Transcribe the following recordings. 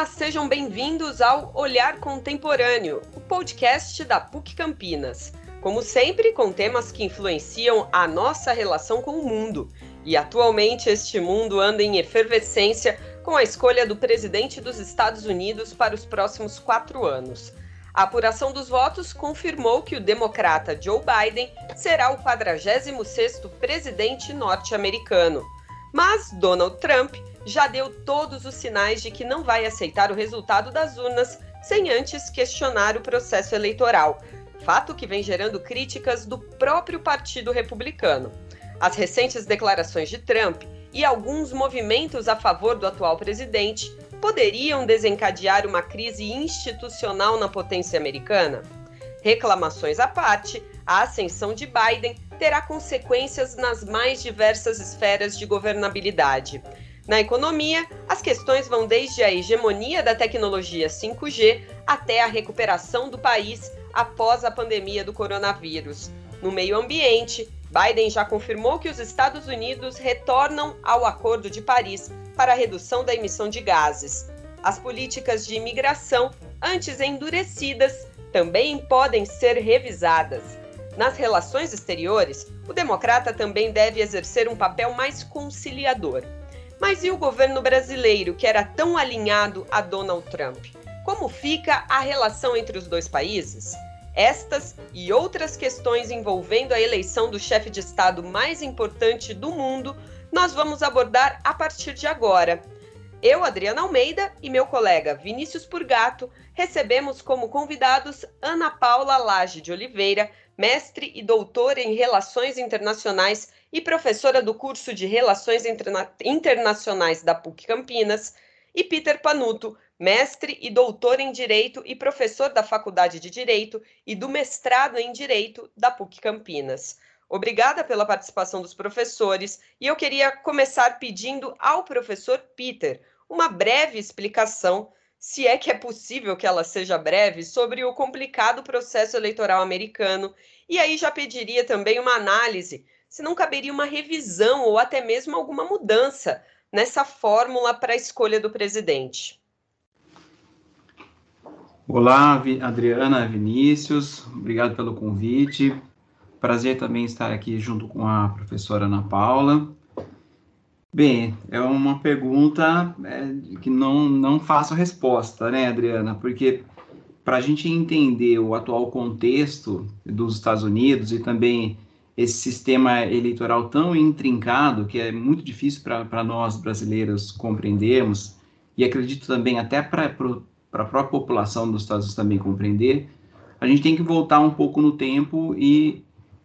Olá, sejam bem-vindos ao Olhar Contemporâneo, o podcast da PUC Campinas. Como sempre, com temas que influenciam a nossa relação com o mundo. E atualmente este mundo anda em efervescência com a escolha do presidente dos Estados Unidos para os próximos quatro anos. A apuração dos votos confirmou que o democrata Joe Biden será o 46º presidente norte-americano. Mas Donald Trump já deu todos os sinais de que não vai aceitar o resultado das urnas sem antes questionar o processo eleitoral, fato que vem gerando críticas do próprio Partido Republicano. As recentes declarações de Trump e alguns movimentos a favor do atual presidente poderiam desencadear uma crise institucional na potência americana? Reclamações à parte, a ascensão de Biden terá consequências nas mais diversas esferas de governabilidade. Na economia, as questões vão desde a hegemonia da tecnologia 5G até a recuperação do país após a pandemia do coronavírus. No meio ambiente, Biden já confirmou que os Estados Unidos retornam ao Acordo de Paris para a redução da emissão de gases. As políticas de imigração, antes endurecidas, também podem ser revisadas. Nas relações exteriores, o democrata também deve exercer um papel mais conciliador. Mas e o governo brasileiro, que era tão alinhado a Donald Trump? Como fica a relação entre os dois países? Estas e outras questões envolvendo a eleição do chefe de Estado mais importante do mundo, nós vamos abordar a partir de agora. Eu, Adriana Almeida, e meu colega Vinícius Purgato recebemos como convidados Ana Paula Lage de Oliveira, mestre e doutora em Relações Internacionais e professora do curso de Relações Interna Internacionais da PUC Campinas, e Peter Panuto, mestre e doutor em Direito e professor da Faculdade de Direito e do mestrado em Direito da PUC Campinas. Obrigada pela participação dos professores e eu queria começar pedindo ao professor Peter uma breve explicação, se é que é possível que ela seja breve, sobre o complicado processo eleitoral americano. E aí já pediria também uma análise se não caberia uma revisão ou até mesmo alguma mudança nessa fórmula para a escolha do presidente. Olá, Adriana, Vinícius, obrigado pelo convite. Prazer também estar aqui junto com a professora Ana Paula. Bem, é uma pergunta é, que não, não faço resposta, né, Adriana? Porque para a gente entender o atual contexto dos Estados Unidos e também esse sistema eleitoral tão intrincado que é muito difícil para nós brasileiros compreendermos, e acredito também até para a própria população dos Estados Unidos também compreender, a gente tem que voltar um pouco no tempo e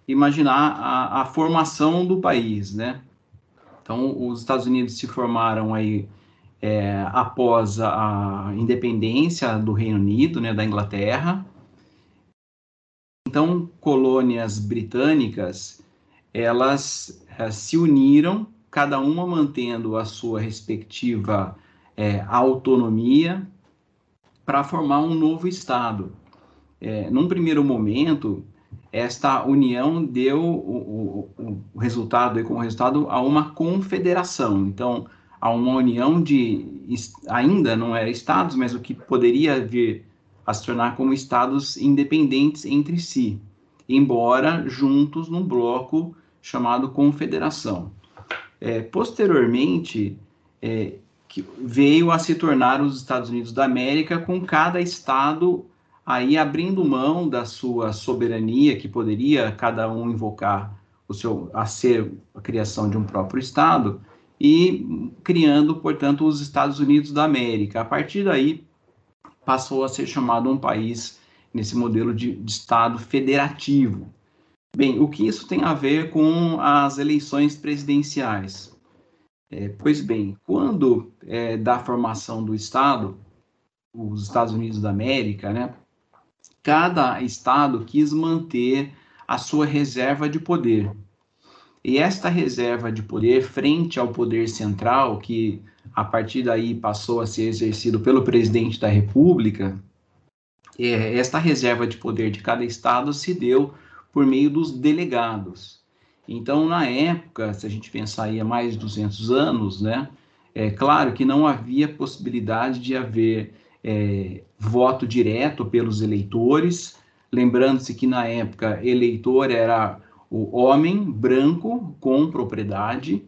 imaginar a, a formação do país, né? Então, os Estados Unidos se formaram aí é, após a, independência do Reino Unido, né, da Inglaterra, então, colônias britânicas, elas é, se uniram, cada uma mantendo a sua respectiva é, autonomia, para formar um novo Estado. É, num primeiro momento, esta união deu o, o, o resultado, como resultado, a uma confederação. Então, a uma união de, ainda não era estados, mas o que poderia vir a se tornar como estados independentes entre si, embora juntos num bloco chamado confederação. É, posteriormente, é, veio a se tornar os Estados Unidos da América, com cada estado aí abrindo mão da sua soberania, que poderia cada um invocar o seu a ser a criação de um próprio estado e criando, portanto, os Estados Unidos da América. A partir daí, passou a ser chamado um país nesse modelo de, de Estado federativo. Bem, o que isso tem a ver com as eleições presidenciais? É, pois bem, quando é, da formação do Estado, os Estados Unidos da América, né, cada Estado quis manter a sua reserva de poder. E esta reserva de poder, frente ao poder central, que a partir daí passou a ser exercido pelo presidente da República, é, esta reserva de poder de cada estado se deu por meio dos delegados. Então, na época, se a gente pensar aí há mais de 200 anos, né, É claro que não havia possibilidade de haver é, voto direto pelos eleitores, lembrando-se que na época eleitor era o homem branco com propriedade,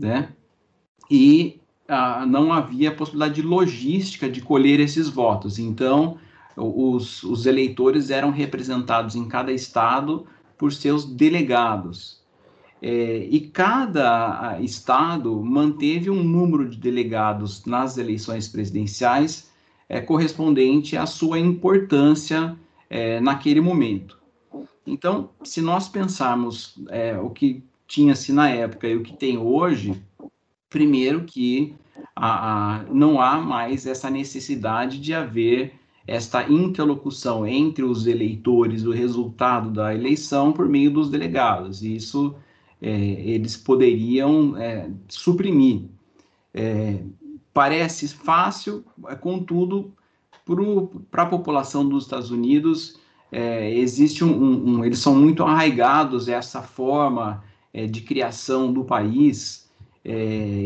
né? E ah, não havia possibilidade de logística de colher esses votos. Então, os, os eleitores eram representados em cada estado por seus delegados. É, e cada ah, estado manteve um número de delegados nas eleições presidenciais é, correspondente à sua importância é, naquele momento. Então, se nós pensarmos é, o que tinha-se na época e o que tem hoje, primeiro que a, a, não há mais essa necessidade de haver esta interlocução entre os eleitores, o resultado da eleição, por meio dos delegados. E isso é, eles poderiam é, suprimir. É, parece fácil, contudo, para a população dos Estados Unidos, é, existe um, um, um, Eles são muito arraigados a essa forma é, de criação do país é,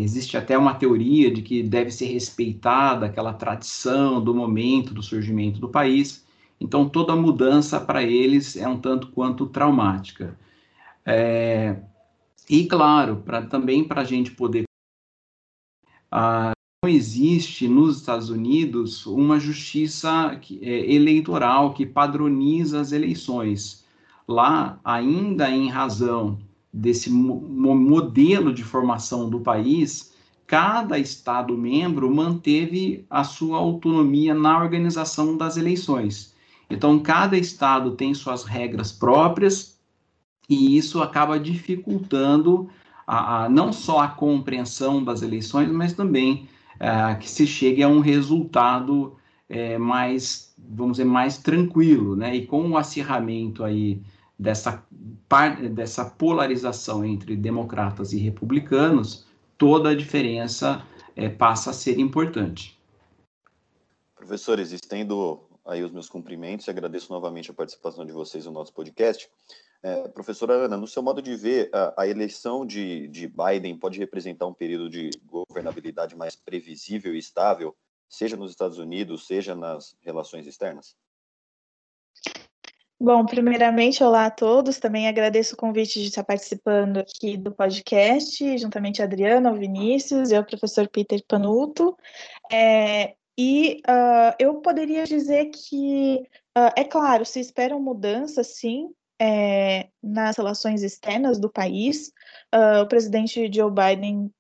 existe até uma teoria de que deve ser respeitada aquela tradição do momento do surgimento do país. Então, toda mudança para eles é um tanto quanto traumática. É, e, claro, pra, também para a gente poder. Ah, existe nos Estados Unidos uma justiça é, eleitoral que padroniza as eleições. Lá, ainda em razão desse modelo de formação do país, cada Estado membro manteve a sua autonomia na organização das eleições. Então, cada Estado tem suas regras próprias e isso acaba dificultando a, a não só a compreensão das eleições, mas também é, que se chegue a um resultado é, mais, vamos dizer, mais tranquilo, né? E com o acirramento aí dessa, dessa polarização entre democratas e republicanos, toda a diferença é, passa a ser importante. Professores, estendo aí os meus cumprimentos e agradeço novamente a participação de vocês no nosso podcast. É, professora Ana, no seu modo de ver, a, a eleição de, de, Biden pode representar um período de governabilidade mais previsível e estável, seja nos Estados Unidos, seja nas relações externas? Bom, primeiramente, olá a todos. Também agradeço o convite de estar participando aqui do podcast, juntamente a Adriana, o Vinícius e o professor Peter Panuto. É, e uh, eu poderia dizer que, uh, é claro, se esperam mudanças, sim, é, nas relações externas do país. Uh, o presidente Joe Biden,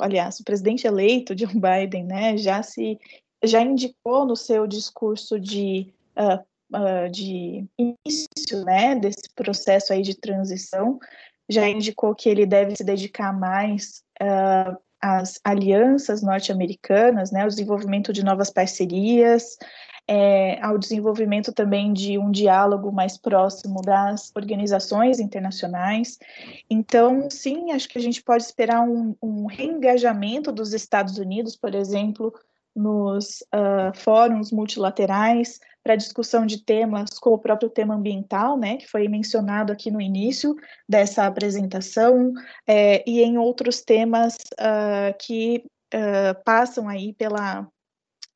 aliás, o presidente eleito Joe Biden, né, já se já indicou no seu discurso de uh, uh, de início, né, desse processo aí de transição, já indicou que ele deve se dedicar mais às alianças norte-americanas, né, ao desenvolvimento de novas parcerias, é, ao desenvolvimento também de um diálogo mais próximo das organizações internacionais. Então, sim, acho que a gente pode esperar um, um reengajamento dos Estados Unidos, por exemplo, nos uh, fóruns multilaterais, para discussão de temas como o próprio tema ambiental, né, que foi mencionado aqui no início dessa apresentação, é, e em outros temas uh, que uh, passam aí pela,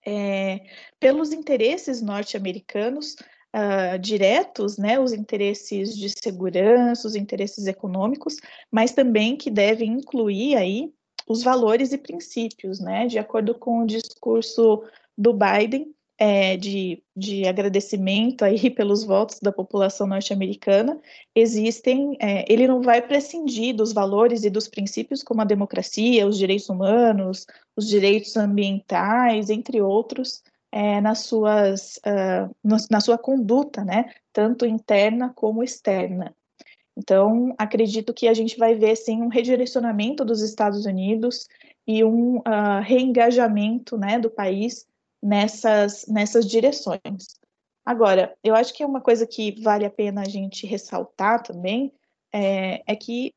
é, pelos interesses norte-americanos uh, diretos, né, os interesses de segurança, os interesses econômicos, mas também que devem incluir aí os valores e princípios, né, de acordo com o discurso do Biden, é, de, de agradecimento aí pelos votos da população norte-americana, existem, é, ele não vai prescindir dos valores e dos princípios como a democracia, os direitos humanos, os direitos ambientais, entre outros, é, nas suas, uh, na sua conduta, né, tanto interna como externa. Então, acredito que a gente vai ver, sim, um redirecionamento dos Estados Unidos e um uh, reengajamento, né, do país nessas, nessas direções. Agora, eu acho que é uma coisa que vale a pena a gente ressaltar também, é, é que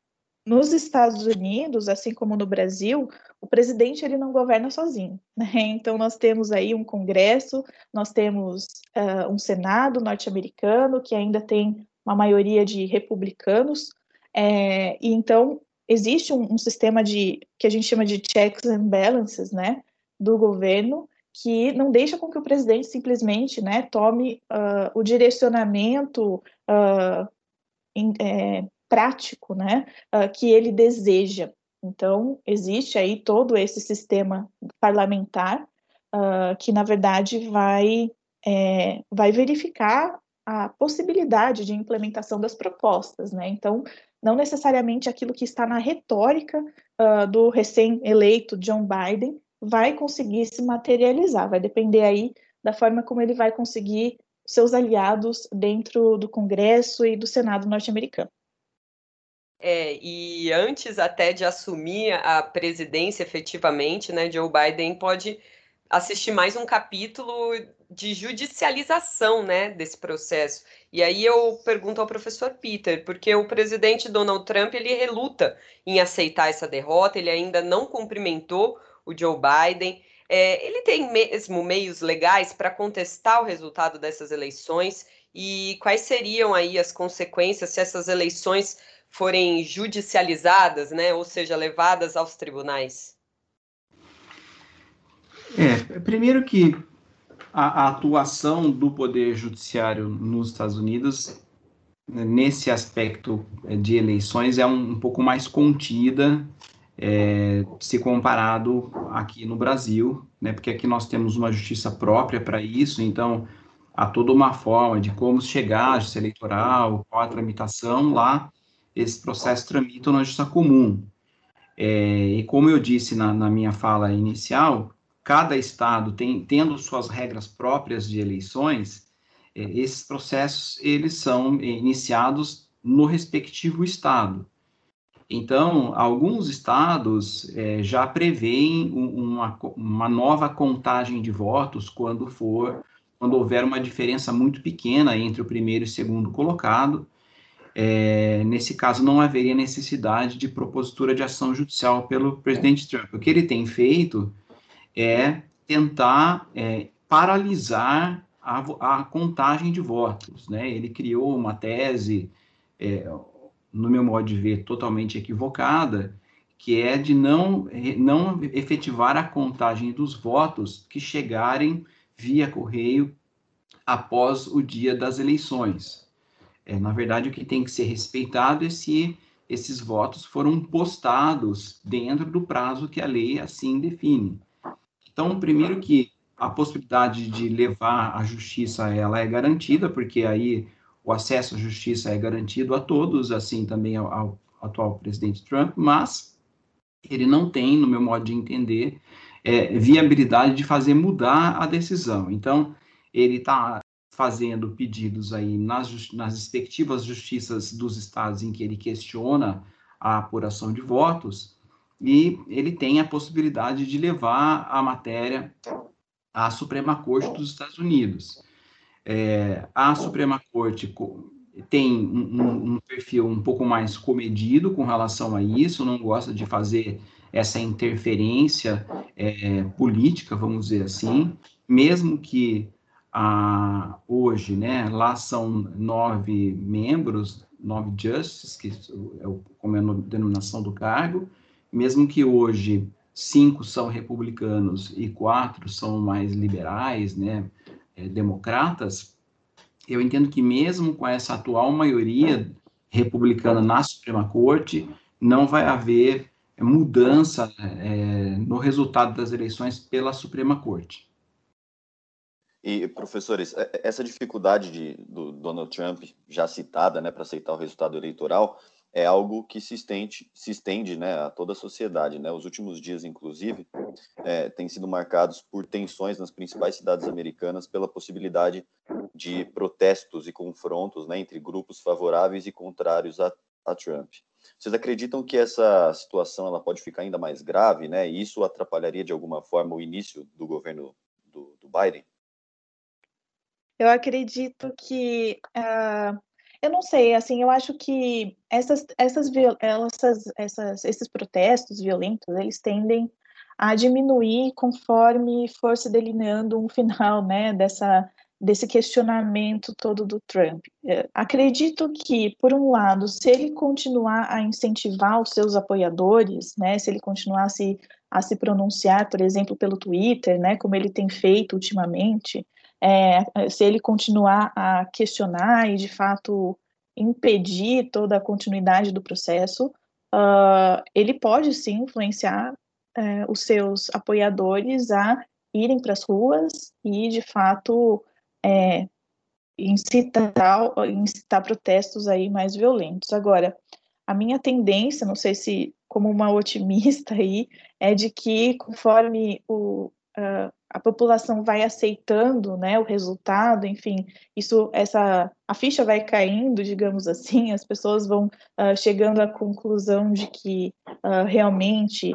nos Estados Unidos, assim como no Brasil, o presidente ele não governa sozinho. Né? Então nós temos aí um Congresso, nós temos uh, um Senado norte-americano que ainda tem uma maioria de republicanos, é, e então existe um, um, sistema de que a gente chama de checks and balances, né, do governo, que não deixa com que o presidente simplesmente, né, tome uh, o direcionamento uh, é, prático, né, uh, que ele deseja. Então, existe aí todo esse sistema parlamentar que, na verdade, vai, é, vai verificar a possibilidade de implementação das propostas, né? Então, não necessariamente aquilo que está na retórica do recém-eleito John Biden vai conseguir se materializar, vai depender aí da forma como ele vai conseguir seus aliados dentro do Congresso e do Senado norte-americano. É, e antes até de assumir a presidência efetivamente, né, Joe Biden pode assistir mais um capítulo de judicialização né, desse processo. E aí eu pergunto ao professor Peter, porque o presidente Donald Trump ele reluta em aceitar essa derrota, ele ainda não cumprimentou o Joe Biden. É, ele tem mesmo meios legais para contestar o resultado dessas eleições e quais seriam aí as consequências se essas eleições forem judicializadas, né, ou seja, levadas aos tribunais? É, primeiro que a, a atuação do Poder Judiciário nos Estados Unidos, né, nesse aspecto é, de eleições, é um, um pouco mais contida é, se comparado aqui no Brasil, né, porque aqui nós temos uma justiça própria para isso, então há toda uma forma de como chegar à justiça eleitoral, qual a tramitação, lá esses processos tramitam na justiça comum. É, e como eu disse na, na minha fala inicial, cada estado tem, tendo suas regras próprias de eleições, é, esses processos eles são iniciados no respectivo estado. Então, alguns estados é, já preveem uma, uma nova contagem de votos quando for, quando houver uma diferença muito pequena entre o primeiro e segundo colocado. É, nesse caso, não haveria necessidade de propositura de ação judicial pelo presidente Trump. O que ele tem feito é tentar é, paralisar a, a, contagem de votos. Né? Ele criou uma tese, é, no meu modo de ver, totalmente equivocada, que é de não, não efetivar a contagem dos votos que chegarem via correio após o dia das eleições. É, na verdade, o que tem que ser respeitado é se esses votos foram postados dentro do prazo que a lei assim define. Então, primeiro que a possibilidade de levar a justiça ela é garantida, porque aí o acesso à justiça é garantido a todos, assim também ao, ao atual presidente Trump, mas ele não tem, no meu modo de entender, é, viabilidade de fazer mudar a decisão. Então, ele está fazendo pedidos aí nas, nas respectivas justiças dos estados em que ele questiona a apuração de votos, e ele tem a possibilidade de levar a matéria à Suprema Corte dos Estados Unidos. É, a Suprema Corte tem um, um, perfil um pouco mais comedido com relação a isso, não gosta de fazer essa interferência é, política, vamos dizer assim, mesmo que ah, hoje, né, lá são nove membros, nove justices, que é o, como é a denominação do cargo, mesmo que hoje cinco são republicanos e quatro são mais liberais, né, é, democratas, eu entendo que mesmo com essa atual maioria republicana na Suprema Corte, não vai haver mudança é, no resultado das eleições pela Suprema Corte. E, professores, é, essa dificuldade de, do Donald Trump, já citada, né, para aceitar o resultado eleitoral, é algo que se estende, se estende né, a toda a sociedade. Né? Os últimos dias, inclusive, é, têm sido marcados por tensões nas principais cidades americanas pela possibilidade de protestos e confrontos né, entre grupos favoráveis e contrários a, a, Trump. Vocês acreditam que essa situação ela pode ficar ainda mais grave, né? E isso atrapalharia de alguma forma o início do governo do, do Biden? Eu acredito que uh, eu não sei, assim, eu acho que essas, essas, essas, essas, esses protestos violentos, eles tendem a diminuir conforme for se delineando um final, né, dessa, desse questionamento todo do Trump. É, acredito que, por um lado, se ele continuar a incentivar os seus apoiadores, né, se ele continuar a se, a se pronunciar, por exemplo, pelo Twitter, né, como ele tem feito ultimamente, é, se ele continuar a questionar e, de fato, impedir toda a continuidade do processo, uh, ele pode sim influenciar uh, os seus apoiadores a irem para as ruas e, de fato, é, incitar, incitar protestos aí mais violentos. Agora, a minha tendência, não sei se como uma otimista aí, é de que conforme o, uh, a população vai aceitando, né, o resultado, enfim, isso, essa, a ficha vai caindo, digamos assim, as pessoas vão uh, chegando à conclusão de que uh, realmente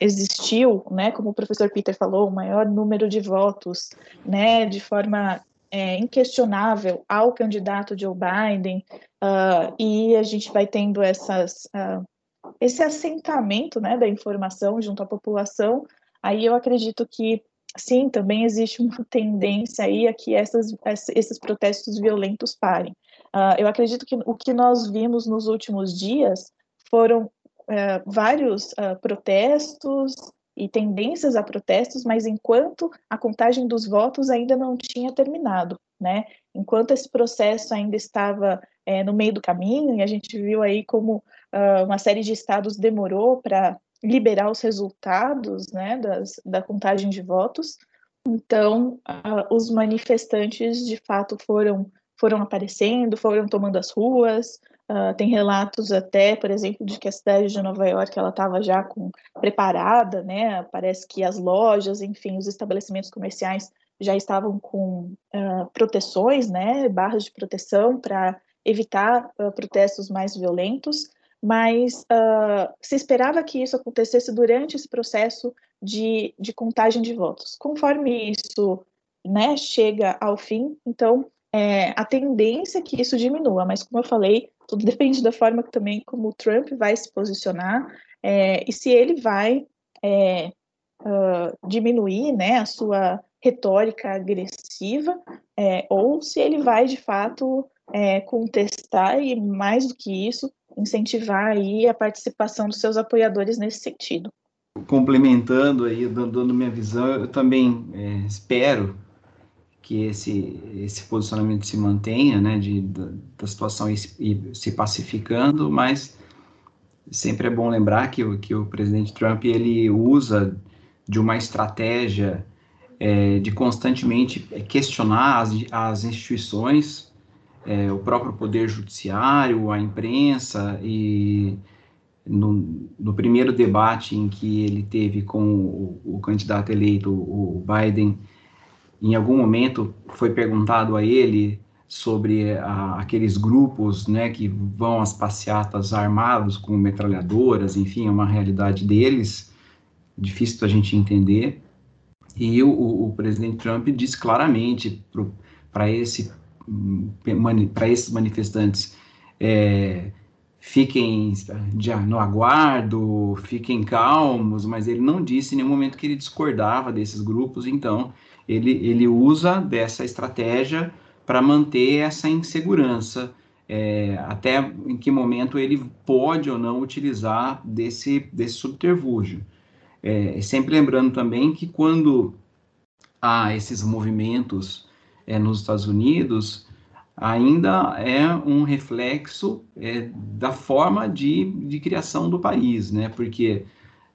existiu, né, como o professor Peter falou, o maior número de votos, né, de forma é, inquestionável ao candidato Joe Biden, e a gente vai tendo essas, esse assentamento, né, da informação junto à população, aí eu acredito que sim, também existe uma tendência aí a que essas, esses protestos violentos parem. Uh, eu acredito que o que nós vimos nos últimos dias foram uh, vários uh, protestos e tendências a protestos, mas enquanto a contagem dos votos ainda não tinha terminado, né? Enquanto esse processo ainda estava é, no meio do caminho, e a gente viu aí como uh, uma série de estados demorou para liberar os resultados, né, das, da contagem de votos. Então, uh, os manifestantes de fato foram foram aparecendo, foram tomando as ruas, Uh, tem relatos até, por exemplo, de que a cidade de Nova York ela estava já com, preparada, né? Parece que as lojas, enfim, os estabelecimentos comerciais já estavam com uh, proteções, né? Barras de proteção para evitar uh, protestos mais violentos. Mas se esperava que isso acontecesse durante esse processo de, de contagem de votos. Conforme isso né, chega ao fim, então é, a tendência é que isso diminua, mas como eu falei, tudo depende da forma que, também como o Trump vai se posicionar é, e se ele vai é, uh, diminuir né, a sua retórica agressiva é, ou se ele vai de fato é, contestar e mais do que isso incentivar aí a participação dos seus apoiadores nesse sentido. Complementando aí, dando minha visão, eu também é, espero que esse, esse posicionamento se mantenha, né, de, da, da situação ir, ir, se pacificando, mas sempre é bom lembrar que, que o presidente Trump, ele usa de uma estratégia é, de constantemente questionar as, as instituições, é, o próprio poder judiciário, a imprensa, e no, no, primeiro debate em que ele teve com o, o candidato eleito, o Biden, em algum momento foi perguntado a ele sobre a, aqueles grupos né, que vão às passeatas armados com metralhadoras, enfim, é uma realidade deles, difícil da gente entender. E o, o presidente Trump disse claramente para esse, esses manifestantes é, fiquem no aguardo, fiquem calmos, mas ele não disse em nenhum momento que ele discordava desses grupos, então ele, ele usa dessa estratégia para manter essa insegurança, é, até em que momento ele pode ou não utilizar desse, desse subterfúgio. É, sempre lembrando também que quando há esses movimentos é, nos Estados Unidos, ainda é um reflexo é, da forma de, de criação do país, né? porque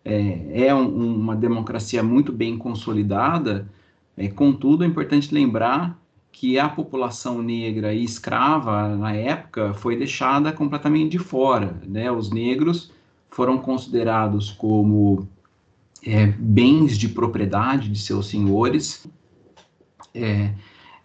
é, é um, uma democracia muito bem consolidada, é, contudo, é importante lembrar que a população negra e escrava, na época, foi deixada completamente de fora. Né? Os negros foram considerados como é, bens de propriedade de seus senhores, é,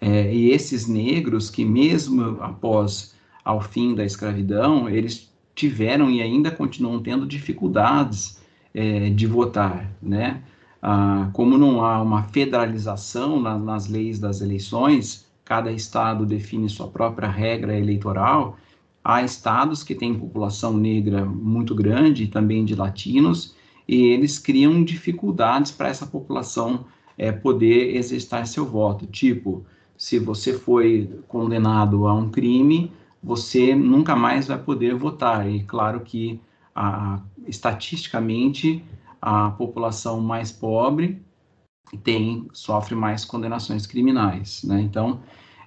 é, e esses negros que mesmo após ao fim da escravidão, eles tiveram e ainda continuam tendo dificuldades é, de votar, né? Ah, como não há uma federalização na, nas leis das eleições, cada estado define sua própria regra eleitoral, há estados que têm população negra muito grande, também de latinos, e eles criam dificuldades para essa população é, poder exercitar seu voto. Tipo, se você foi condenado a um crime, você nunca mais vai poder votar. E claro que, estatisticamente, a população mais pobre tem sofre mais condenações criminais, né? Então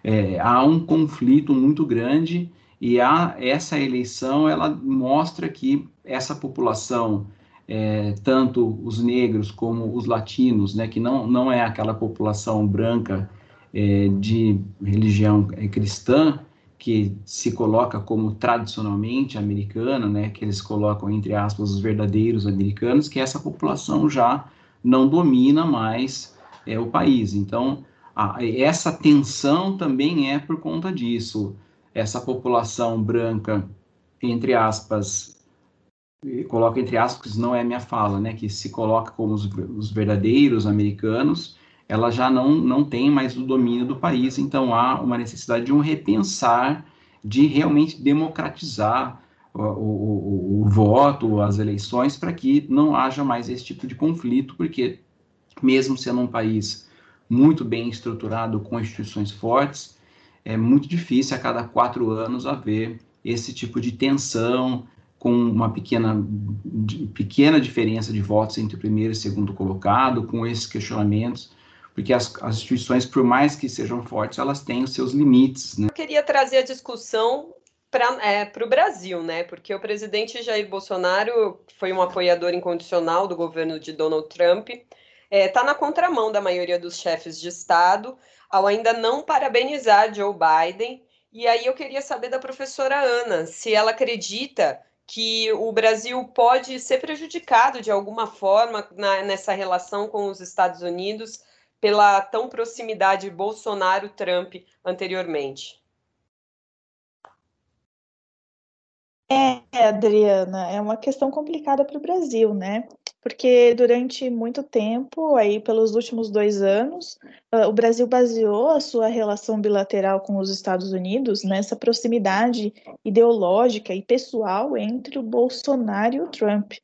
é, há um conflito muito grande e há, essa eleição ela mostra que essa população é, tanto os negros como os latinos, né, que não, não é aquela população branca é, de religião é, cristã, que se coloca como tradicionalmente americana, né, que eles colocam entre aspas os verdadeiros americanos, que essa população já não domina mais é, o país. Então, a, essa tensão também é por conta disso. Essa população branca, entre aspas, coloca entre aspas, não é minha fala, né, que se coloca como os, os verdadeiros americanos, ela já não, não tem mais o domínio do país, então há uma necessidade de um repensar, de realmente democratizar o, o, o, voto, as eleições, para que não haja mais esse tipo de conflito, porque mesmo sendo um país muito bem estruturado, com instituições fortes, é muito difícil a cada quatro anos haver esse tipo de tensão, com uma pequena, pequena diferença de votos entre o primeiro e segundo colocado, com esses questionamentos, porque as, as instituições, por mais que sejam fortes, elas têm os seus limites. Né? Eu queria trazer a discussão para é, o Brasil, né? Porque o presidente Jair Bolsonaro foi um apoiador incondicional do governo de Donald Trump, está é, tá na contramão da maioria dos chefes de Estado, ao ainda não parabenizar Joe Biden. E aí eu queria saber da professora Ana se ela acredita que o Brasil pode ser prejudicado de alguma forma na, nessa relação com os Estados Unidos pela tão proximidade Bolsonaro-Trump anteriormente? É, Adriana, é uma questão complicada para o Brasil, né? porque durante muito tempo, aí pelos últimos dois anos, uh, o Brasil baseou a sua relação bilateral com os Estados Unidos nessa proximidade ideológica e pessoal entre o Bolsonaro e o Trump.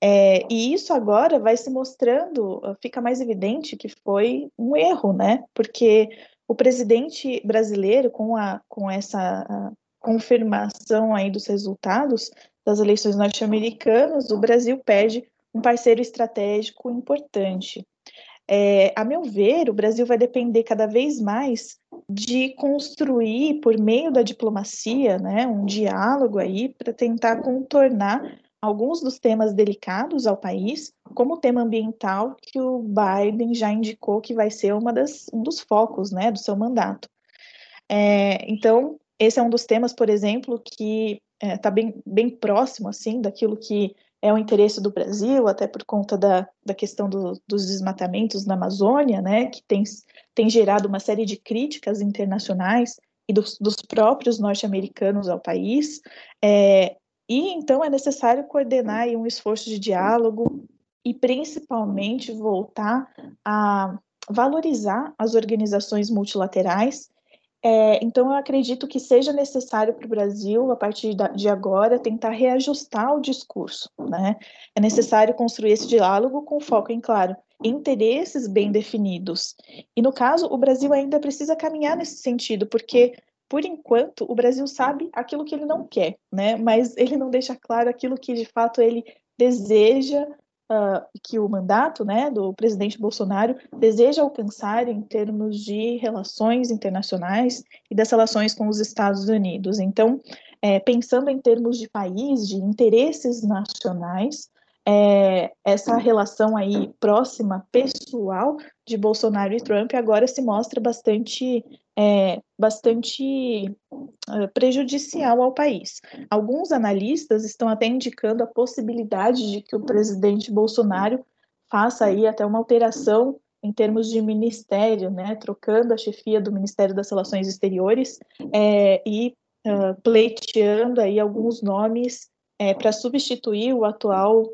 É, e isso agora vai se mostrando, uh, fica mais evidente que foi um erro, né? Porque o presidente brasileiro, com, a, com essa confirmação aí dos resultados das eleições norte-americanas, o Brasil perde um parceiro estratégico importante. É, a meu ver, o Brasil vai depender cada vez mais de construir, por meio da diplomacia, né, um diálogo aí para tentar contornar alguns dos temas delicados ao país, como o tema ambiental, que o Biden já indicou que vai ser uma das, um dos focos né, do seu mandato. É, então, esse é um dos temas, por exemplo, que está é, tá bem, bem próximo assim daquilo que é o interesse do Brasil, até por conta da, da questão do, dos desmatamentos na Amazônia, né, que tem, tem gerado uma série de críticas internacionais e dos, dos próprios norte-americanos ao país. É, e então é necessário coordenar um esforço de diálogo e principalmente voltar a valorizar as organizações multilaterais é, então, eu acredito que seja necessário para o Brasil, a partir de agora, tentar reajustar o discurso. Né? É necessário construir esse diálogo com foco em, claro, interesses bem definidos. E, no caso, o Brasil ainda precisa caminhar nesse sentido, porque, por enquanto, o Brasil sabe aquilo que ele não quer, né? mas ele não deixa claro aquilo que, de fato, ele deseja uh, que o mandato né, do presidente Bolsonaro deseja alcançar em termos de relações internacionais e das relações com os Estados Unidos. Então, é, pensando em termos de país, de interesses nacionais, é, essa relação aí próxima, pessoal de Bolsonaro e Trump agora se mostra bastante, é, bastante uh, prejudicial ao país. Alguns analistas estão até indicando a possibilidade de que o presidente Bolsonaro faça aí até uma alteração em termos de ministério, né, trocando a chefia do Ministério das Relações Exteriores é, e uh, pleiteando aí alguns nomes é, para substituir o atual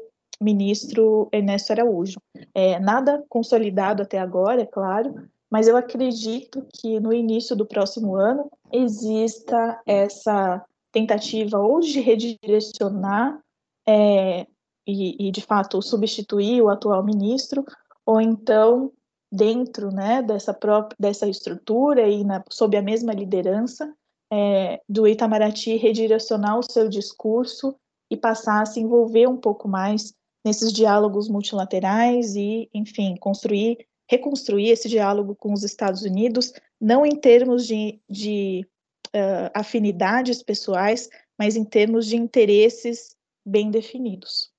ministro Ernesto Araújo. É, nada consolidado até agora, é claro, mas eu acredito que no início do próximo ano exista essa tentativa ou de redirecionar é, e, e, de fato, substituir o atual ministro, ou então dentro né, dessa própria dessa estrutura e na, sob a mesma liderança é, do Itamaraty redirecionar o seu discurso e passar a se envolver um pouco mais nesses diálogos multilaterais e, enfim, construir, reconstruir esse diálogo com os Estados Unidos, não em termos de, de uh, afinidades pessoais, mas em termos de interesses bem definidos.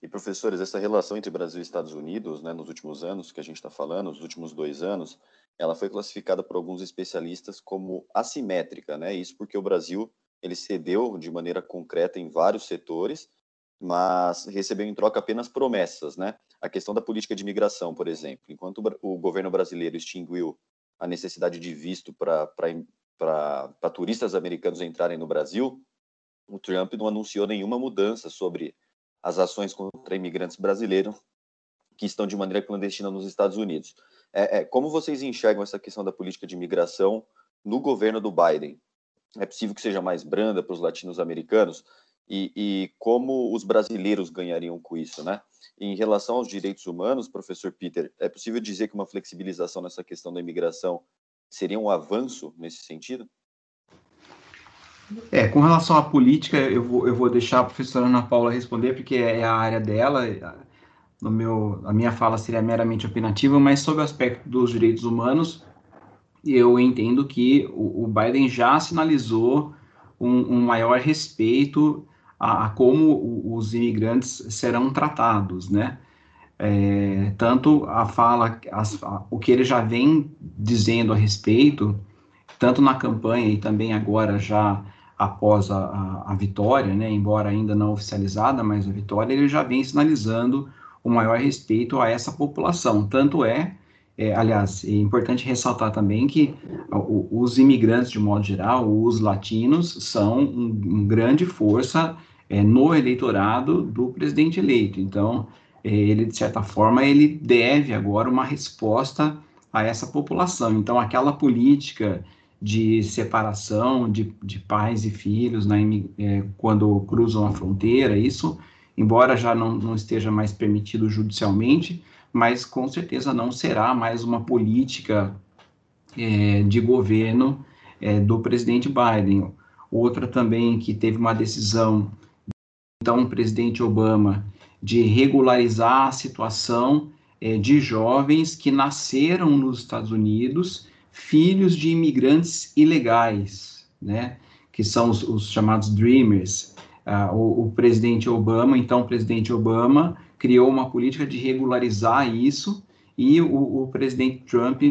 E professores, essa relação entre Brasil e Estados Unidos, né, nos últimos anos que a gente está falando, nos últimos dois anos, ela foi classificada por alguns especialistas como assimétrica, né? Isso porque o Brasil ele cedeu de maneira concreta em vários setores, mas recebeu em troca apenas promessas, né? A questão da política de imigração, por exemplo, enquanto o governo brasileiro extinguiu a necessidade de visto para turistas americanos entrarem no Brasil, o Trump não anunciou nenhuma mudança sobre as ações contra imigrantes brasileiros que estão de maneira clandestina nos Estados Unidos. É, é, como vocês enxergam essa questão da política de imigração no governo do Biden? É possível que seja mais branda para os latinos-americanos? E, e, como os brasileiros ganhariam com isso, né? Em relação aos direitos humanos, professor Peter, é possível dizer que uma flexibilização nessa questão da imigração seria um avanço nesse sentido? É, com relação à política, eu vou, eu vou deixar a professora Ana Paula responder, porque é a área dela. No meu, a minha fala seria meramente opinativa, mas sobre o aspecto dos direitos humanos, eu entendo que o, o Biden já sinalizou um, um maior respeito a, a como os imigrantes serão tratados, né? É, tanto a fala, as, a, o que ele já vem dizendo a respeito, tanto na campanha e também agora já após a, a, vitória, né, embora ainda não oficializada, mas a vitória, ele já vem sinalizando o maior respeito a essa população. Tanto é, é aliás, é importante ressaltar também que os imigrantes, de modo geral, os latinos, são um, um grande força é, no eleitorado do presidente eleito. Então, é, ele, de certa forma, ele deve agora uma resposta a essa população. Então, aquela política de separação de, de pais e filhos né, é, quando cruzam a fronteira, isso, embora já não, não esteja mais permitido judicialmente, mas com certeza não será mais uma política é, de governo é, do presidente Biden. Outra também que teve uma decisão, então, o presidente Obama, de regularizar a situação é, de jovens que nasceram nos Estados Unidos filhos de imigrantes ilegais, né, que são os, os chamados Dreamers. Uh, o, o, presidente Obama, então o presidente Obama, criou uma política de regularizar isso e o, o, presidente Trump,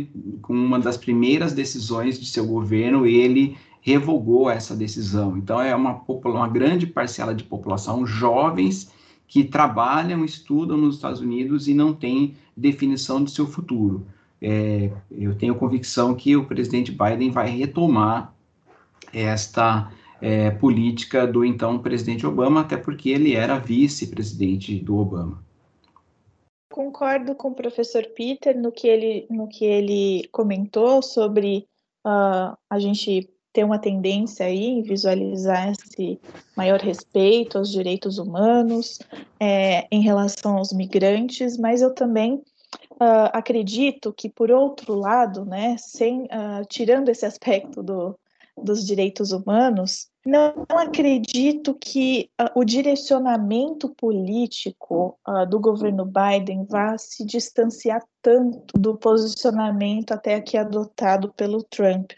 com uma das primeiras decisões de seu governo, ele revogou essa decisão. Então é uma, uma grande parcela de população, jovens que trabalham, estudam nos Estados Unidos e não têm definição de seu futuro é, eu tenho convicção que o presidente Biden vai retomar esta é, política do então presidente Obama, até porque ele era vice-presidente do Obama. Concordo com o professor Peter no que ele, no que ele comentou sobre uh, a gente ter uma tendência aí em visualizar esse maior respeito aos direitos humanos é, em relação aos migrantes, mas eu também Uh, acredito que, por outro lado, né, sem, uh, tirando esse aspecto do, dos direitos humanos, não acredito que uh, o direcionamento político do governo Biden vá se distanciar tanto do posicionamento até aqui adotado pelo Trump.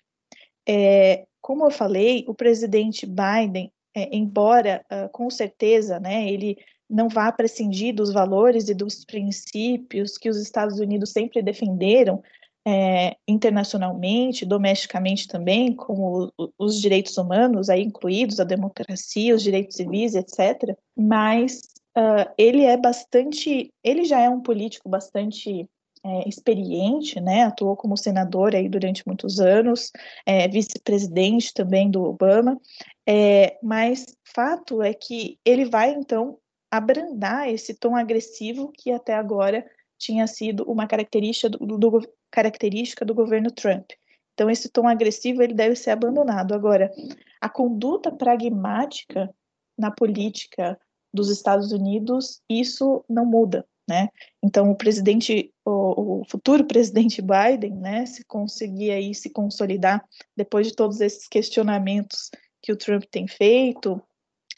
É, como eu falei, o presidente Biden, é, embora com certeza né, ele não vá prescindir dos valores e dos princípios que os Estados Unidos sempre defenderam é, internacionalmente, domesticamente também, como os direitos humanos, aí incluídos a democracia, os direitos civis, etc. Mas uh, ele é bastante, ele já é um político bastante é, experiente, né? Atuou como senador aí durante muitos anos, é, vice-presidente também do Obama. É, mas fato é que ele vai então abrandar esse tom agressivo que até agora tinha sido uma característica do, do, característica do governo Trump. Então, esse tom agressivo ele deve ser abandonado. Agora, a conduta pragmática na política dos Estados Unidos, isso não muda, né? Então, o presidente, o, o futuro presidente Biden, né, se conseguir aí se consolidar depois de todos esses questionamentos que o Trump tem feito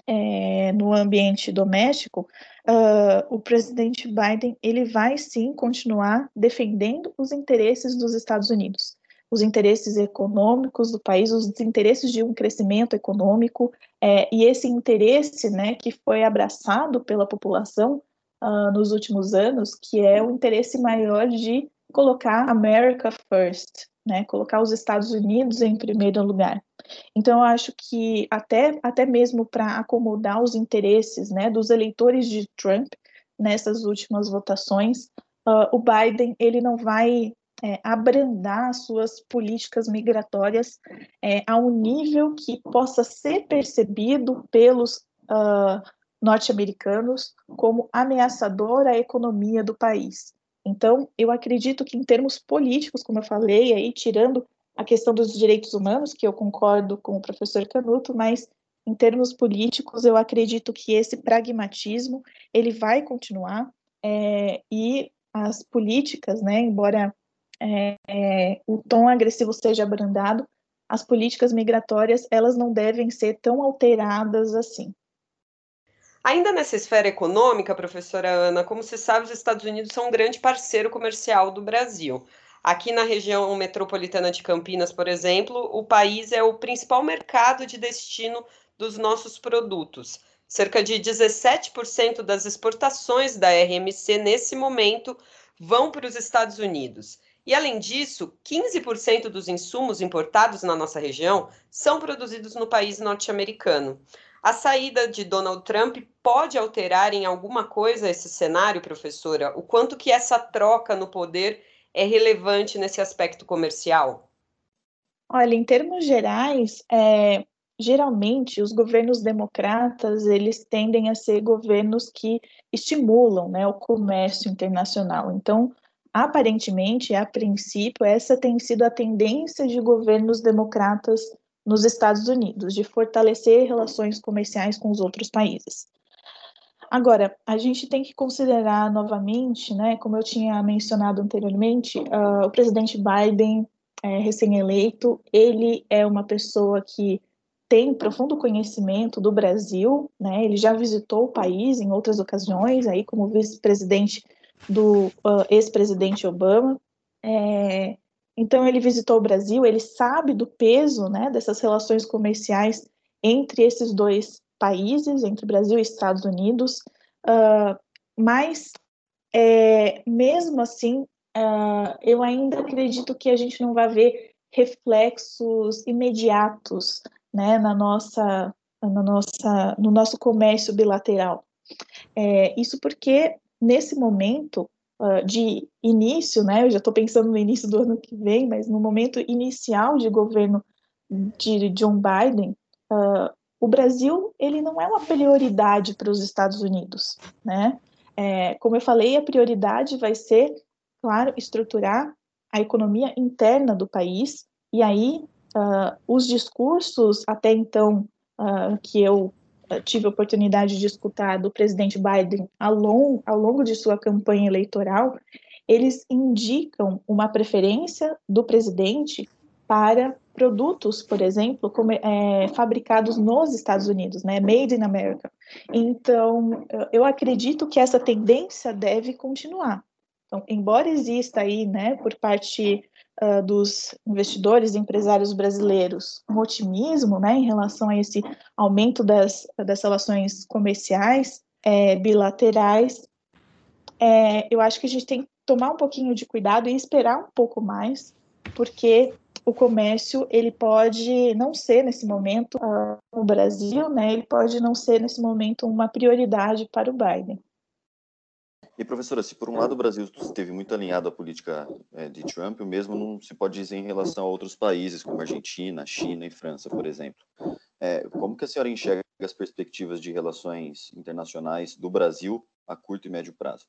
é, no ambiente doméstico, uh, o presidente Biden ele vai sim continuar defendendo os interesses dos Estados Unidos, os interesses econômicos do país, os interesses de um crescimento econômico é, e esse interesse, né, que foi abraçado pela população uh, nos últimos anos, que é o interesse maior de colocar America First, né, colocar os Estados Unidos em primeiro lugar. Então, eu acho que até, até mesmo para acomodar os interesses né, dos eleitores de Trump nessas últimas votações, uh, o Biden ele não vai é, abrandar suas políticas migratórias é, a um nível que possa ser percebido pelos uh, norte-americanos como ameaçador à economia do país. Então, eu acredito que em termos políticos, como eu falei, aí tirando a questão dos direitos humanos, que eu concordo com o professor Canuto, mas em termos políticos, eu acredito que esse pragmatismo ele vai continuar é, e as políticas, né, embora é, é, o tom agressivo seja abrandado, as políticas migratórias elas não devem ser tão alteradas assim. Ainda nessa esfera econômica, professora Ana, como se sabe, os Estados Unidos são um grande parceiro comercial do Brasil. Aqui na região metropolitana de Campinas, por exemplo, o país é o principal mercado de destino dos nossos produtos. Cerca de 17% das exportações da RMC nesse momento vão para os Estados Unidos. E além disso, 15% dos insumos importados na nossa região são produzidos no país norte-americano. A saída de Donald Trump pode alterar em alguma coisa esse cenário, professora? O quanto que essa troca no poder é relevante nesse aspecto comercial? Olha, em termos gerais, é, geralmente os governos democratas eles tendem a ser governos que estimulam né, o comércio internacional. Então, aparentemente, a princípio, essa tem sido a tendência de governos democratas nos Estados Unidos, de fortalecer relações comerciais com os outros países. Agora, a gente tem que considerar novamente, né, como eu tinha mencionado anteriormente, uh, o presidente Biden, é, recém-eleito, ele é uma pessoa que tem profundo conhecimento do Brasil, né, ele já visitou o país em outras ocasiões, aí como vice-presidente do uh, ex-presidente Obama, é, então ele visitou o Brasil, ele sabe do peso, né, dessas relações comerciais entre esses dois países, entre Brasil e Estados Unidos, uh, mas é, mesmo assim, uh, eu ainda acredito que a gente não vai ver reflexos imediatos né, na nossa, na nossa, no nosso comércio bilateral. É, isso porque, nesse momento de início, né, eu já estou pensando no início do ano que vem, mas no momento inicial de governo de John Biden, uh, o Brasil ele não é uma prioridade para os Estados Unidos, né? É, como eu falei, a prioridade vai ser, claro, estruturar a economia interna do país e aí uh, os discursos até então uh, que eu tive a oportunidade de escutar do presidente Biden ao longo, ao longo de sua campanha eleitoral, eles indicam uma preferência do presidente para produtos, por exemplo, como, é, fabricados nos Estados Unidos, né, made in America. Então, eu acredito que essa tendência deve continuar. Então, embora exista aí, né, por parte uh, dos investidores e empresários brasileiros um otimismo, né, em relação a esse aumento das, das relações comerciais é, bilaterais, é, eu acho que a gente tem que tomar um pouquinho de cuidado e esperar um pouco mais, porque o comércio ele pode não ser nesse momento uh, Brasil, né? Ele pode não ser nesse momento uma prioridade para o Biden. E professora, se por um lado o Brasil esteve muito alinhado à política é, de Trump, o mesmo não se pode dizer em relação a outros países como Argentina, China e França, por exemplo. É, como que a senhora enxerga as perspectivas de relações internacionais do Brasil a curto e médio prazo?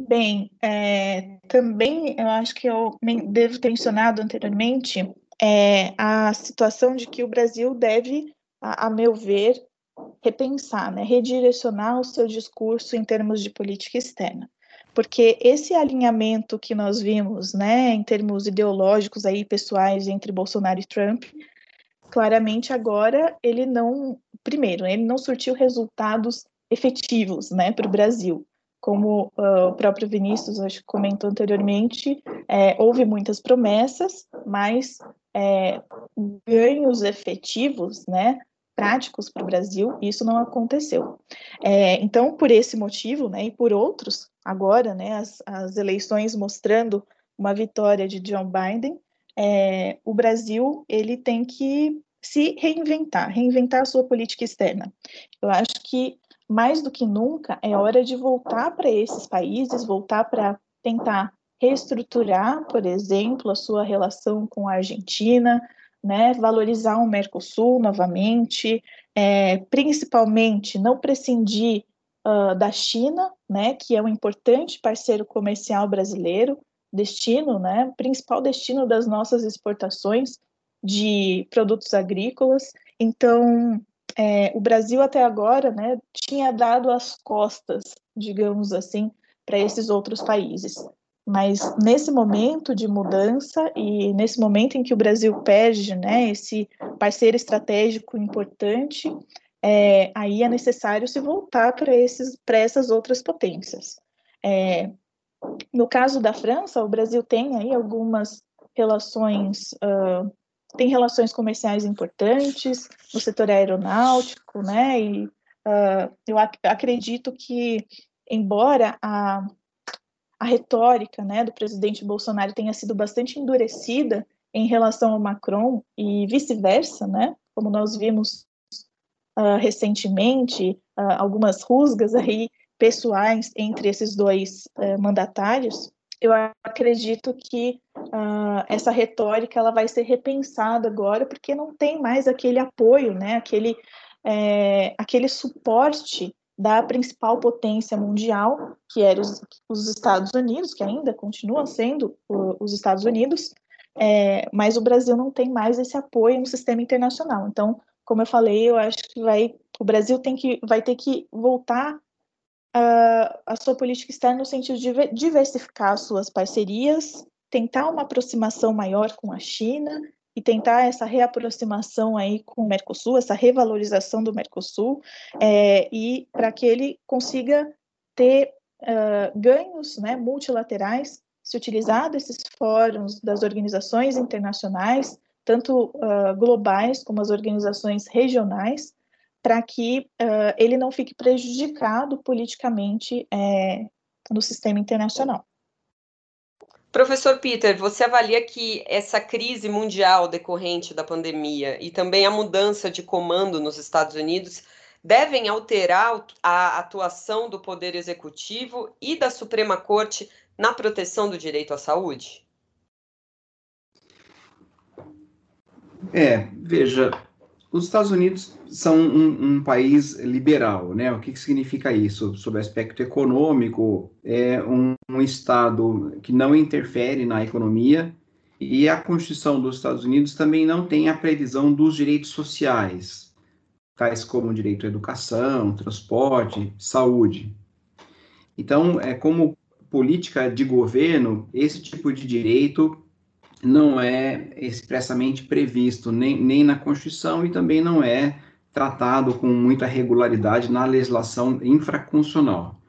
Bem, é, também eu acho que eu devo ter mencionado anteriormente é, a situação de que o Brasil deve, a, a meu ver, repensar, né, redirecionar o seu discurso em termos de política externa. porque esse alinhamento que nós vimos, né, em termos ideológicos aí pessoais entre Bolsonaro e Trump, claramente agora ele não, primeiro, ele não surtiu resultados efetivos, né, para o Brasil. Como uh, o próprio Vinícius acho, comentou anteriormente, é, houve muitas promessas, mas é, ganhos efetivos, né, práticos para o Brasil, isso não aconteceu. É, então, por esse motivo, né, e por outros, agora, né, as, as eleições mostrando uma vitória de John Biden, é, o Brasil ele tem que se reinventar, reinventar a sua política externa. Eu acho que mais do que nunca é hora de voltar para esses países, voltar para tentar reestruturar, por exemplo, a sua relação com a Argentina, né, valorizar o Mercosul novamente, é, principalmente não prescindir uh, da China, né, que é um importante parceiro comercial brasileiro, destino, né, principal destino das nossas exportações de produtos agrícolas. Então, é, o Brasil até agora, né, tinha dado as costas, digamos assim, para esses outros países. Mas nesse momento de mudança e nesse momento em que o Brasil perde né, esse parceiro estratégico importante, é, aí é necessário se voltar para essas outras potências. É, no caso da França, o Brasil tem aí algumas relações, uh, tem relações comerciais importantes no setor aeronáutico, né? E uh, eu ac acredito que, embora a a retórica né, do presidente Bolsonaro tenha sido bastante endurecida em relação ao Macron e vice-versa, né, como nós vimos uh, recentemente, uh, algumas rusgas aí pessoais entre esses dois uh, mandatários, eu acredito que essa retórica ela vai ser repensada agora, porque não tem mais aquele apoio, né, aquele, é, aquele suporte da principal potência mundial, que eram os, os, Estados Unidos, que ainda continua sendo os Estados Unidos, é, mas o Brasil não tem mais esse apoio no sistema internacional. Então, como eu falei, eu acho que vai, o Brasil tem que, vai ter que voltar a, a sua política externa no sentido de diversificar as suas parcerias, tentar uma aproximação maior com a China e tentar essa reaproximação aí com o Mercosul, essa revalorização do Mercosul, é, e para que ele consiga ter uh, ganhos né, multilaterais, se utilizar desses fóruns das organizações internacionais, tanto uh, globais como as organizações regionais, para que uh, ele não fique prejudicado politicamente é, no sistema internacional. Professor Peter, você avalia que essa crise mundial decorrente da pandemia e também a mudança de comando nos Estados Unidos devem alterar a atuação do Poder Executivo e da Suprema Corte na proteção do direito à saúde? É, veja, os Estados Unidos são um, um, país liberal, né? O que, que significa isso? Sob o aspecto econômico, é um, um, Estado que não interfere na economia e a Constituição dos Estados Unidos também não tem a previsão dos direitos sociais, tais como direito à educação, transporte, saúde. Então, é como política de governo, esse tipo de direito não é expressamente previsto nem, nem na Constituição e também não é tratado com muita regularidade na legislação infraconstitucional.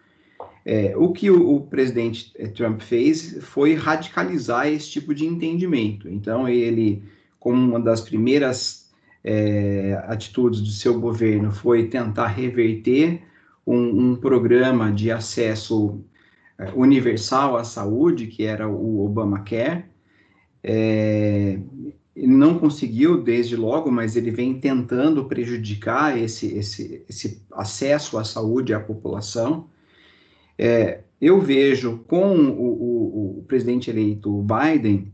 É, o que o, o, presidente eh, Trump fez foi radicalizar esse tipo de entendimento. Então, ele, como uma das primeiras é, atitudes do seu governo, foi tentar reverter um, um programa de acesso é, universal à saúde, que era o Obamacare, é, não conseguiu desde logo, mas ele vem tentando prejudicar esse, esse, esse acesso à saúde à população. É, eu vejo com o, o, o, presidente eleito Biden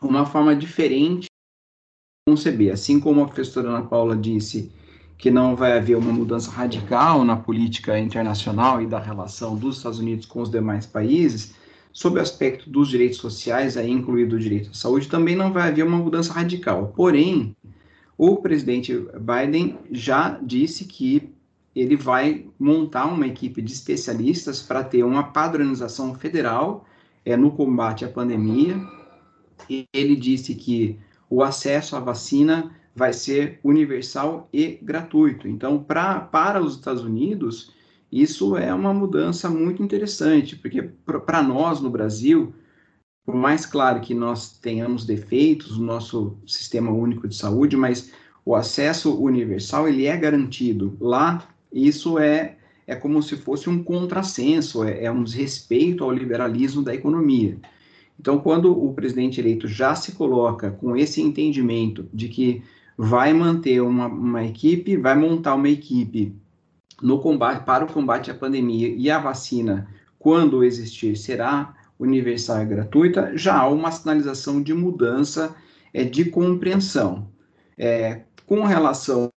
uma forma diferente de conceber. Assim como a professora Ana Paula disse que não vai haver uma mudança radical na política internacional e da relação dos Estados Unidos com os demais países, Sob o aspecto dos direitos sociais, aí incluído o direito à saúde, também não vai haver uma mudança radical. Porém, o presidente Biden já disse que ele vai montar uma equipe de especialistas para ter uma padronização federal é, no combate à pandemia. Ele disse que o acesso à vacina vai ser universal e gratuito. Então, pra, para os Estados Unidos, isso é uma mudança muito interessante, porque para nós no Brasil, por mais claro que nós tenhamos defeitos no nosso sistema único de saúde, mas o acesso universal ele é garantido. Lá, isso é, é como se fosse um contrassenso, é, é um desrespeito ao liberalismo da economia. Então, quando o presidente eleito já se coloca com esse entendimento de que vai manter uma, uma equipe, vai montar uma equipe no combate para o combate à pandemia e a vacina, quando existir, será universal e gratuita, já há uma sinalização de mudança é, de compreensão. É, com relação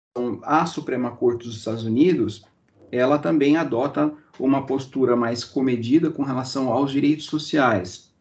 à Suprema Corte dos Estados Unidos, ela também adota uma postura mais comedida com relação aos direitos sociais.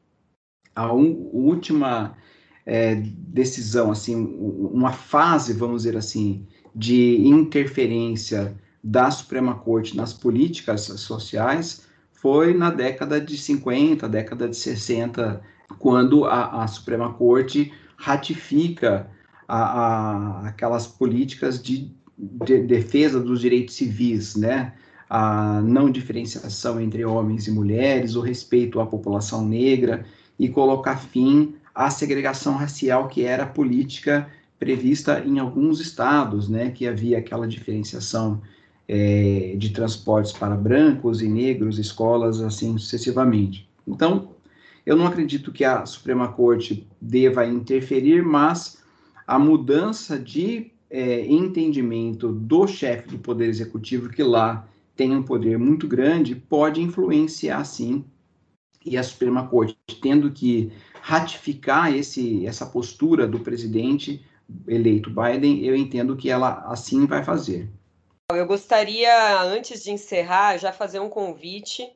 A última é, decisão, assim, uma fase, vamos dizer assim, de interferência da Suprema Corte nas políticas sociais foi na década de 50, década de 60, quando a, a Suprema Corte ratifica a, a, aquelas políticas de, de, defesa dos direitos civis, né? A não diferenciação entre homens e mulheres, o respeito à população negra e colocar fim à segregação racial que era política prevista em alguns estados, né? Que havia aquela diferenciação é, de transportes para brancos e negros, escolas, assim sucessivamente. Então, eu não acredito que a Suprema Corte deva interferir, mas a mudança de é, entendimento do chefe do Poder Executivo, que lá tem um poder muito grande, pode influenciar, sim, e a Suprema Corte, tendo que ratificar esse, essa postura do presidente eleito Biden, eu entendo que ela assim vai fazer. Eu gostaria, antes de encerrar, já fazer um convite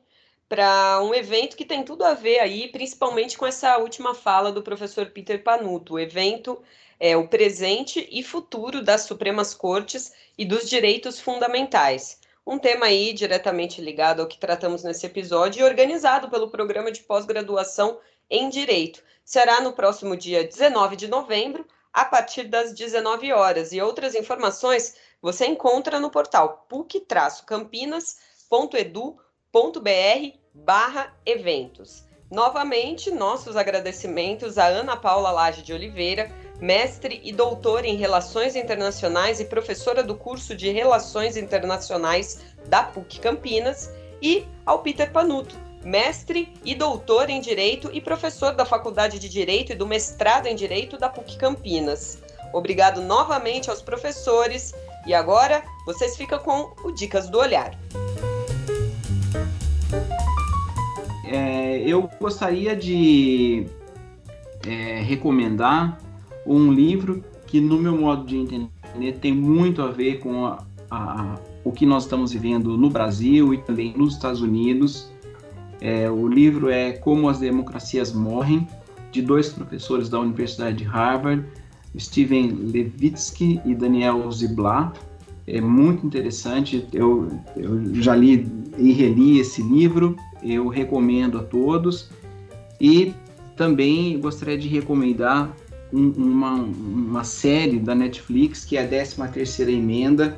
para um evento que tem tudo a ver aí, principalmente com essa última fala do professor Peter Panuto. O evento é o presente e futuro das Supremas Cortes e dos direitos fundamentais. Um tema aí diretamente ligado ao que tratamos nesse episódio e organizado pelo programa de pós-graduação em Direito. Será no próximo dia 19 de novembro, a partir das 19 horas. E outras informações você encontra no portal puc-campinas.edu.br barra eventos. Novamente, nossos agradecimentos a Ana Paula Lage de Oliveira, mestre e doutora em Relações Internacionais e professora do curso de Relações Internacionais da PUC Campinas, e ao Peter Panuto, mestre e doutor em Direito e professor da Faculdade de Direito e do mestrado em Direito da PUC Campinas. Obrigado novamente aos professores e agora vocês ficam com o Dicas do Olhar. É, eu gostaria de é, recomendar um livro que, no meu modo de entender, tem muito a ver com a, a, o que nós estamos vivendo no Brasil e também nos Estados Unidos. É, o livro é Como as Democracias Morrem, de dois professores da Universidade de Harvard, Steven Levitsky e Daniel Ziblatt. É muito interessante, eu, eu já li e reli esse livro, eu recomendo a todos. E também gostaria de recomendar um, uma, uma série da Netflix, que é a 13ª Emenda,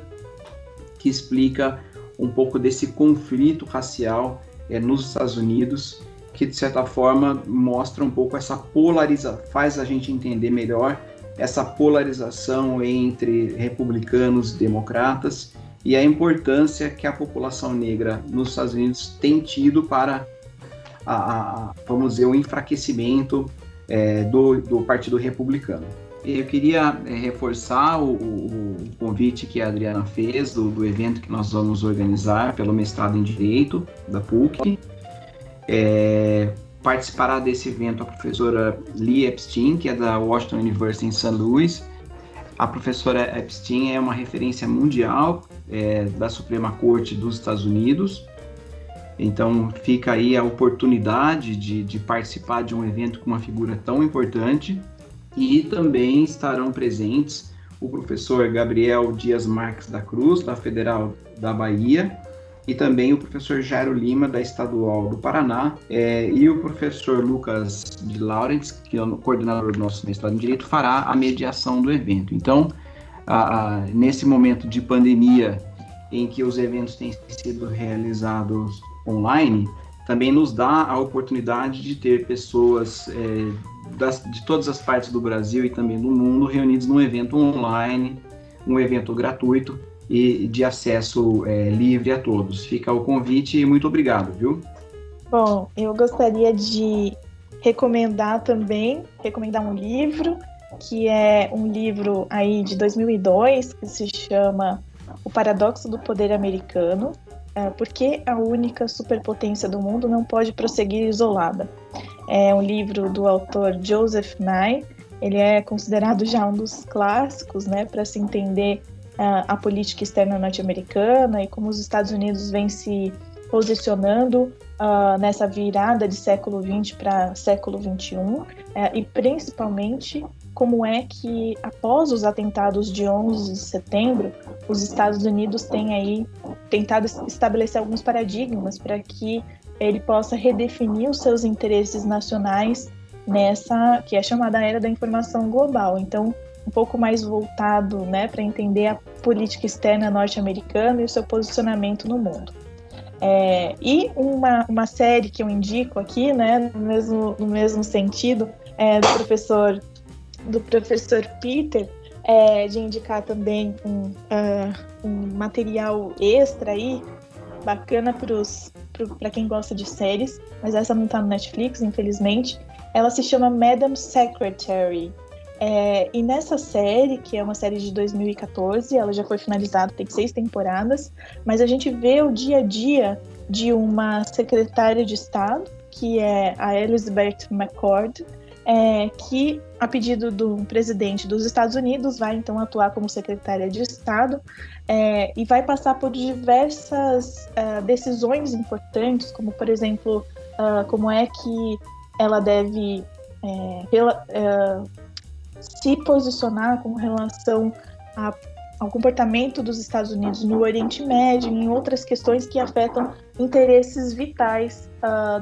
que explica um pouco desse conflito racial é, nos Estados Unidos, que de certa forma mostra um pouco essa polarização, faz a gente entender melhor essa polarização entre republicanos e democratas e a importância que a população negra nos Estados Unidos tem tido para, a, a vamos dizer, o enfraquecimento é, do, do Partido Republicano. Eu queria é, reforçar o, o, convite que a Adriana fez do, do, evento que nós vamos organizar pelo mestrado em Direito da PUC. É, participará desse evento a professora Lee Epstein, que é da Washington University em St. Louis. A professora Epstein é uma referência mundial é, da Suprema Corte dos Estados Unidos. Então fica aí a oportunidade de, de participar de um evento com uma figura tão importante e também estarão presentes o professor Gabriel Dias Marques da Cruz, da Federal da Bahia, e também o professor Jairo Lima, da Estadual do Paraná, é, e o professor Lucas de Laurens, que é o coordenador do nosso mestrado em Direito, fará a mediação do evento. Então, a, a, nesse momento de pandemia, em que os eventos têm sido realizados online, também nos dá a oportunidade de ter pessoas é, das, de todas as partes do Brasil e também do mundo reunidos num evento online, um evento gratuito e de acesso é, livre a todos. Fica o convite e muito obrigado, viu? Bom, eu gostaria de recomendar também, recomendar um livro, que é um livro aí de 2002, que se chama O Paradoxo do Poder Americano, é, por que a única superpotência do mundo não pode prosseguir isolada? É um livro do autor Joseph Nye. Ele é considerado já um dos clássicos, né, para se entender a política externa norte-americana e como os Estados Unidos vêm se posicionando uh, nessa virada de século XX para século XXI, uh, e principalmente como é que, após os atentados de 11 de setembro, os Estados Unidos têm aí tentado estabelecer alguns paradigmas para que ele possa redefinir os seus interesses nacionais nessa que é chamada era da informação global. Então, um pouco mais voltado, né, para entender a política externa norte-americana e o seu posicionamento no mundo. É, e uma, uma série que eu indico aqui, né, no mesmo, no mesmo sentido, é do professor do professor Peter é, de indicar também um, uh, um material extra aí, bacana para quem gosta de séries, mas essa não está no Netflix, infelizmente. Ela se chama Madam Secretary. É, e nessa série, que é uma série de 2014, ela já foi finalizada, tem seis temporadas, mas a gente vê o dia a dia de uma secretária de Estado, que é a Elizabeth McCord, é, que, a pedido do presidente dos Estados Unidos, vai então atuar como secretária de Estado é, e vai passar por diversas uh, decisões importantes, como, por exemplo, uh, como é que ela deve uh, se posicionar com relação a, ao comportamento dos Estados Unidos no Oriente Médio e em outras questões que afetam interesses vitais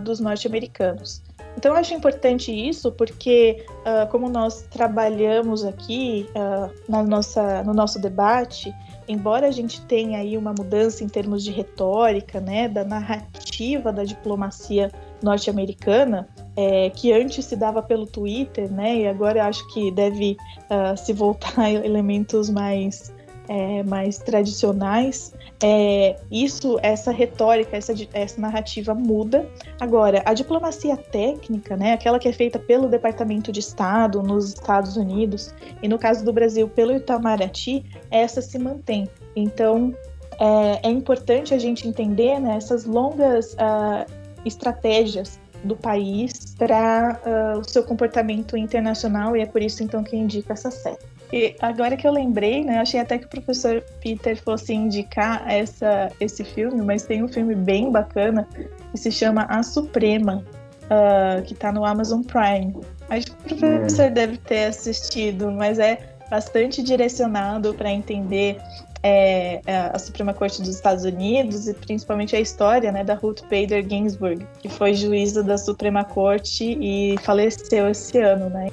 dos norte-americanos. Então eu acho importante isso porque, uh, como nós trabalhamos aqui uh, na nossa, no nosso debate, embora a gente tenha aí uma mudança em termos de retórica, né, da narrativa da diplomacia norte-americana, é, que antes se dava pelo Twitter, né, e agora eu acho que deve uh, se voltar a elementos mais é, mais tradicionais, é, isso, essa retórica, essa, essa narrativa muda. Agora, a diplomacia técnica, né, aquela que é feita pelo Departamento de Estado nos Estados Unidos e no caso do Brasil pelo Itamaraty, essa se mantém. Então, é, é importante a gente entender né, essas longas uh, estratégias do país para uh, o seu comportamento internacional e é por isso então que eu indico essa série. E agora que eu lembrei, né, eu achei até que o professor Peter fosse indicar essa, esse filme, mas tem um filme bem bacana que se chama A Suprema, uh, que está no Amazon Prime. Acho que o professor é. deve ter assistido, mas é bastante direcionado para entender é, a Suprema Corte dos Estados Unidos e principalmente a história né, da Ruth Bader Ginsburg, que foi juíza da Suprema Corte e faleceu esse ano, né?